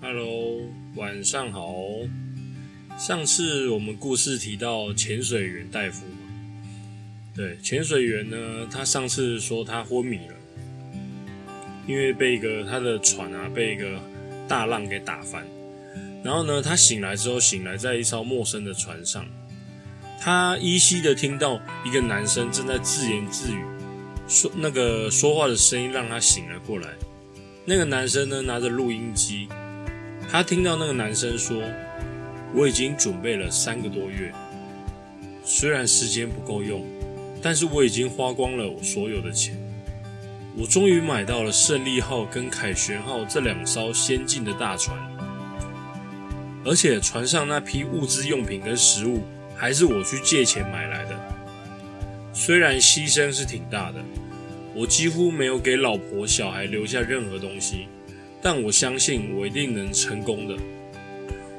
Hello，晚上好。上次我们故事提到潜水员戴夫嘛，对，潜水员呢，他上次说他昏迷了，因为被一个他的船啊被一个大浪给打翻，然后呢，他醒来之后醒来在一艘陌生的船上，他依稀的听到一个男生正在自言自语，说那个说话的声音让他醒了过来。那个男生呢拿着录音机。他听到那个男生说：“我已经准备了三个多月，虽然时间不够用，但是我已经花光了我所有的钱。我终于买到了胜利号跟凯旋号这两艘先进的大船，而且船上那批物资用品跟食物还是我去借钱买来的。虽然牺牲是挺大的，我几乎没有给老婆小孩留下任何东西。”但我相信我一定能成功的。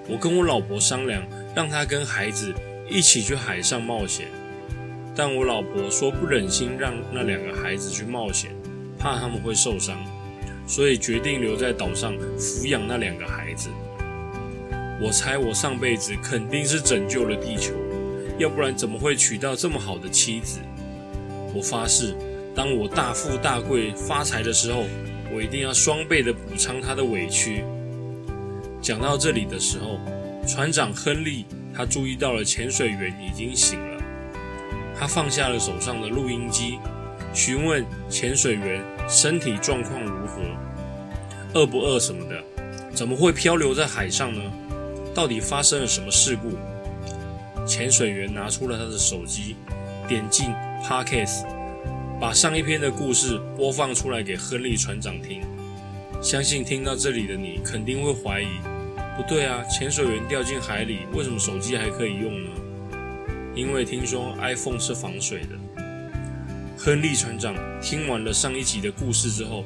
我跟我老婆商量，让她跟孩子一起去海上冒险。但我老婆说不忍心让那两个孩子去冒险，怕他们会受伤，所以决定留在岛上抚养那两个孩子。我猜我上辈子肯定是拯救了地球，要不然怎么会娶到这么好的妻子？我发誓，当我大富大贵发财的时候。我一定要双倍的补偿他的委屈。讲到这里的时候，船长亨利他注意到了潜水员已经醒了，他放下了手上的录音机，询问潜水员身体状况如何，饿不饿什么的，怎么会漂流在海上呢？到底发生了什么事故？潜水员拿出了他的手机，点进 Podcast。把上一篇的故事播放出来给亨利船长听，相信听到这里的你肯定会怀疑，不对啊，潜水员掉进海里，为什么手机还可以用呢？因为听说 iPhone 是防水的。亨利船长听完了上一集的故事之后，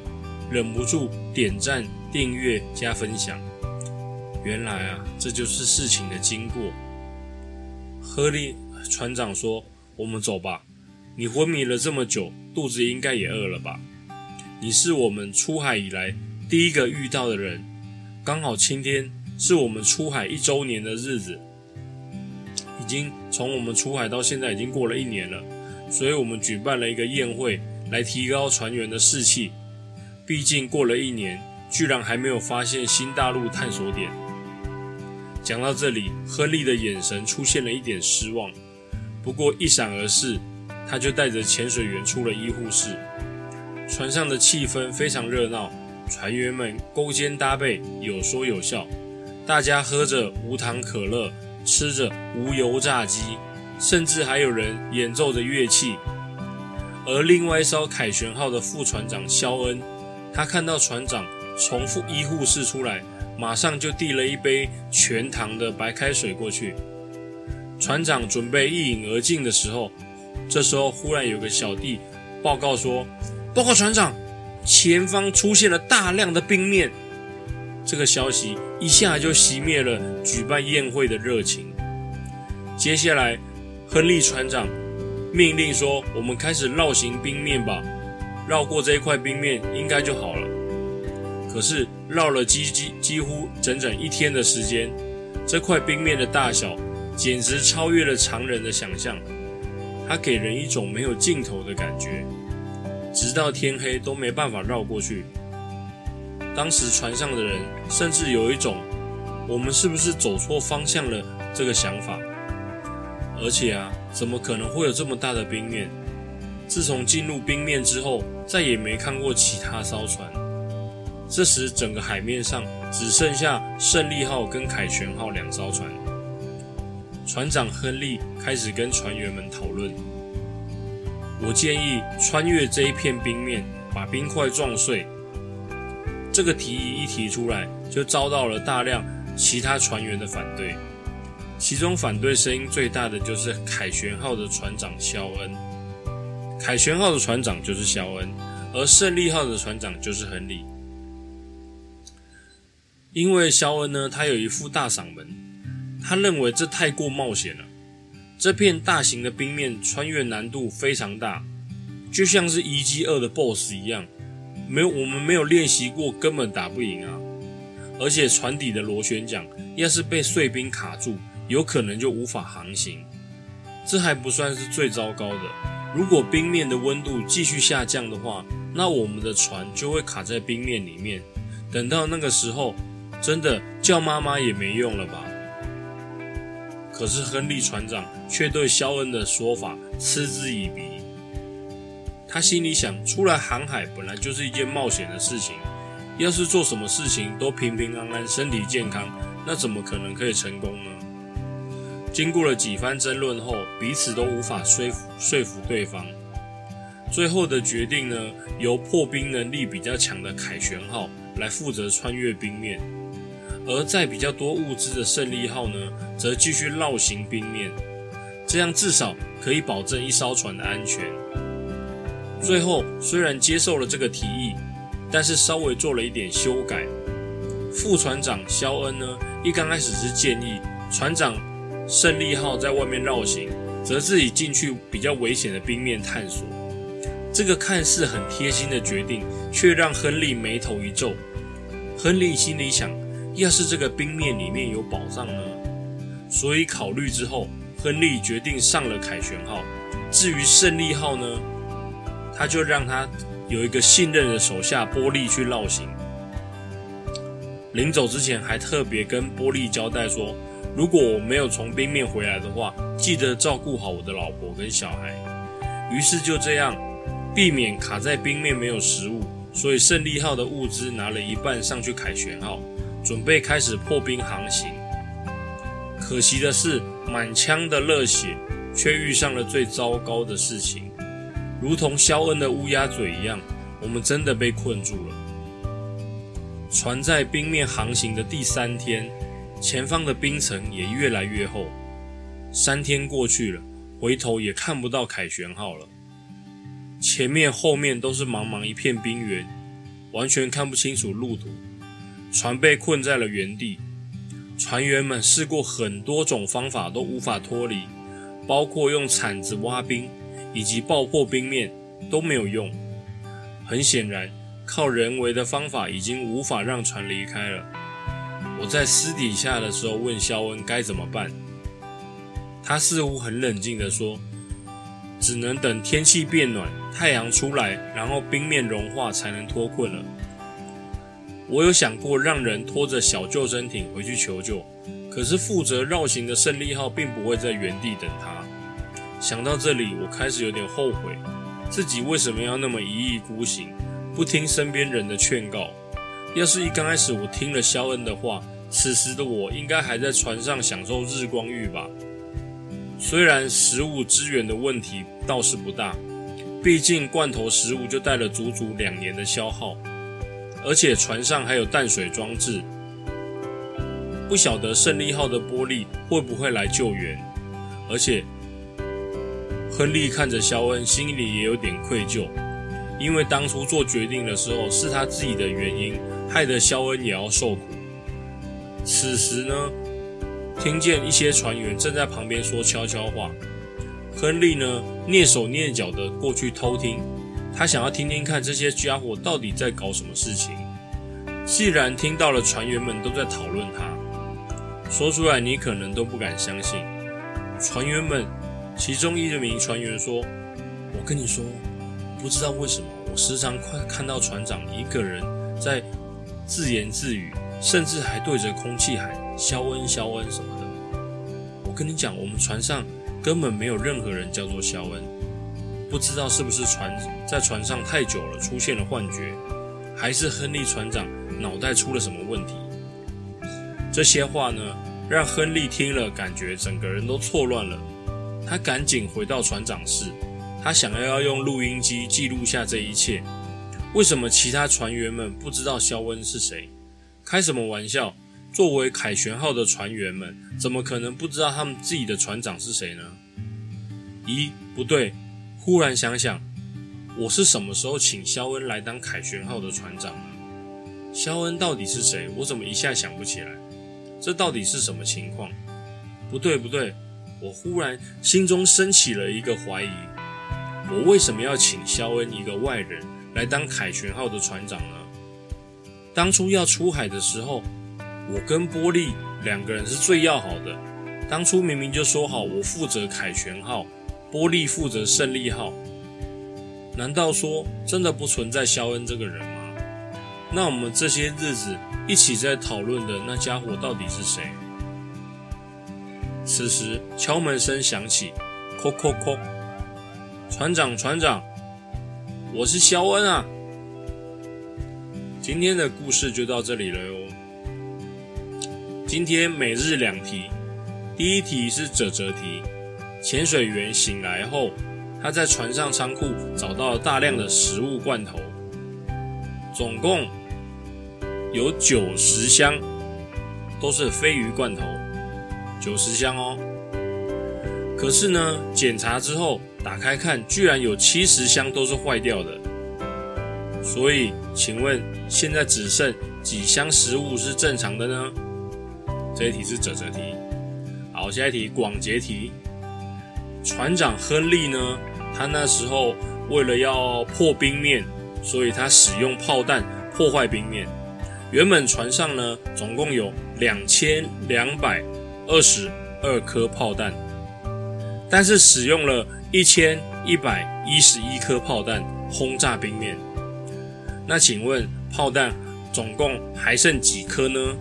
忍不住点赞、订阅、加分享。原来啊，这就是事情的经过。亨利船长说：“我们走吧。”你昏迷了这么久，肚子应该也饿了吧？你是我们出海以来第一个遇到的人，刚好今天是我们出海一周年的日子。已经从我们出海到现在已经过了一年了，所以我们举办了一个宴会来提高船员的士气。毕竟过了一年，居然还没有发现新大陆探索点。讲到这里，亨利的眼神出现了一点失望，不过一闪而逝。他就带着潜水员出了医护室，船上的气氛非常热闹，船员们勾肩搭背，有说有笑，大家喝着无糖可乐，吃着无油炸鸡，甚至还有人演奏着乐器。而另外一艘凯旋号的副船长肖恩，他看到船长从副医护室出来，马上就递了一杯全糖的白开水过去。船长准备一饮而尽的时候。这时候，忽然有个小弟报告说：“报告船长，前方出现了大量的冰面。”这个消息一下就熄灭了举办宴会的热情。接下来，亨利船长命令说：“我们开始绕行冰面吧，绕过这一块冰面应该就好了。”可是绕了几几几乎整整一天的时间，这块冰面的大小简直超越了常人的想象。它给人一种没有尽头的感觉，直到天黑都没办法绕过去。当时船上的人甚至有一种“我们是不是走错方向了”这个想法。而且啊，怎么可能会有这么大的冰面？自从进入冰面之后，再也没看过其他艘船。这时，整个海面上只剩下胜利号跟凯旋号两艘船。船长亨利开始跟船员们讨论。我建议穿越这一片冰面，把冰块撞碎。这个提议一提出来，就遭到了大量其他船员的反对。其中反对声音最大的就是凯旋号的船长肖恩。凯旋号的船长就是肖恩，而胜利号的船长就是亨利。因为肖恩呢，他有一副大嗓门。他认为这太过冒险了，这片大型的冰面穿越难度非常大，就像是一 G 二的 BOSS 一样，没有我们没有练习过，根本打不赢啊！而且船底的螺旋桨要是被碎冰卡住，有可能就无法航行。这还不算是最糟糕的，如果冰面的温度继续下降的话，那我们的船就会卡在冰面里面。等到那个时候，真的叫妈妈也没用了吧？可是亨利船长却对肖恩的说法嗤之以鼻。他心里想：出来航海本来就是一件冒险的事情，要是做什么事情都平平安安、身体健康，那怎么可能可以成功呢？经过了几番争论后，彼此都无法说服说服对方。最后的决定呢，由破冰能力比较强的凯旋号来负责穿越冰面。而在比较多物资的胜利号呢，则继续绕行冰面，这样至少可以保证一艘船的安全。最后虽然接受了这个提议，但是稍微做了一点修改。副船长肖恩呢，一刚开始是建议船长胜利号在外面绕行，则自己进去比较危险的冰面探索。这个看似很贴心的决定，却让亨利眉头一皱。亨利心里想。要是这个冰面里面有宝藏呢？所以考虑之后，亨利决定上了凯旋号。至于胜利号呢，他就让他有一个信任的手下波利去绕行。临走之前，还特别跟波利交代说：如果我没有从冰面回来的话，记得照顾好我的老婆跟小孩。于是就这样，避免卡在冰面没有食物，所以胜利号的物资拿了一半上去凯旋号。准备开始破冰航行，可惜的是，满腔的热血却遇上了最糟糕的事情，如同肖恩的乌鸦嘴一样，我们真的被困住了。船在冰面航行的第三天，前方的冰层也越来越厚。三天过去了，回头也看不到凯旋号了，前面后面都是茫茫一片冰原，完全看不清楚路途。船被困在了原地，船员们试过很多种方法都无法脱离，包括用铲子挖冰以及爆破冰面都没有用。很显然，靠人为的方法已经无法让船离开了。我在私底下的时候问肖恩该怎么办，他似乎很冷静地说：“只能等天气变暖，太阳出来，然后冰面融化，才能脱困了。”我有想过让人拖着小救生艇回去求救，可是负责绕行的胜利号并不会在原地等他。想到这里，我开始有点后悔，自己为什么要那么一意孤行，不听身边人的劝告？要是一刚开始我听了肖恩的话，此时的我应该还在船上享受日光浴吧。虽然食物资源的问题倒是不大，毕竟罐头食物就带了足足两年的消耗。而且船上还有淡水装置，不晓得胜利号的玻璃会不会来救援。而且，亨利看着肖恩，心里也有点愧疚，因为当初做决定的时候是他自己的原因，害得肖恩也要受苦。此时呢，听见一些船员正在旁边说悄悄话，亨利呢蹑手蹑脚的过去偷听。他想要听听看这些家伙到底在搞什么事情。既然听到了船员们都在讨论他，说出来你可能都不敢相信。船员们其中一名船员说：“我跟你说，不知道为什么，我时常快看到船长一个人在自言自语，甚至还对着空气喊‘肖恩，肖恩’什么的。我跟你讲，我们船上根本没有任何人叫做肖恩。”不知道是不是船在船上太久了出现了幻觉，还是亨利船长脑袋出了什么问题？这些话呢，让亨利听了感觉整个人都错乱了。他赶紧回到船长室，他想要要用录音机记录下这一切。为什么其他船员们不知道肖恩是谁？开什么玩笑？作为凯旋号的船员们，怎么可能不知道他们自己的船长是谁呢？咦，不对。忽然想想，我是什么时候请肖恩来当凯旋号的船长呢？肖恩到底是谁？我怎么一下想不起来？这到底是什么情况？不对不对，我忽然心中升起了一个怀疑：我为什么要请肖恩一个外人来当凯旋号的船长呢？当初要出海的时候，我跟波利两个人是最要好的。当初明明就说好，我负责凯旋号，波利负责胜利号。难道说真的不存在肖恩这个人吗？那我们这些日子一起在讨论的那家伙到底是谁？此时敲门声响起，叩叩叩，船长，船长，我是肖恩啊。今天的故事就到这里了哟。今天每日两题，第一题是折折题。潜水员醒来后，他在船上仓库找到了大量的食物罐头，总共有九十箱，都是鲱鱼罐头。九十箱哦，可是呢，检查之后打开看，居然有七十箱都是坏掉的。所以，请问现在只剩几箱食物是正常的呢？这一题是折折题。好，下一题广结题。船长亨利呢，他那时候为了要破冰面，所以他使用炮弹破坏冰面。原本船上呢，总共有两千两百。二十二颗炮弹，但是使用了一千一百一十一颗炮弹轰炸冰面。那请问炮弹总共还剩几颗呢？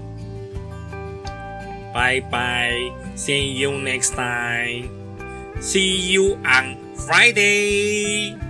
拜拜，See you next time. See you on Friday.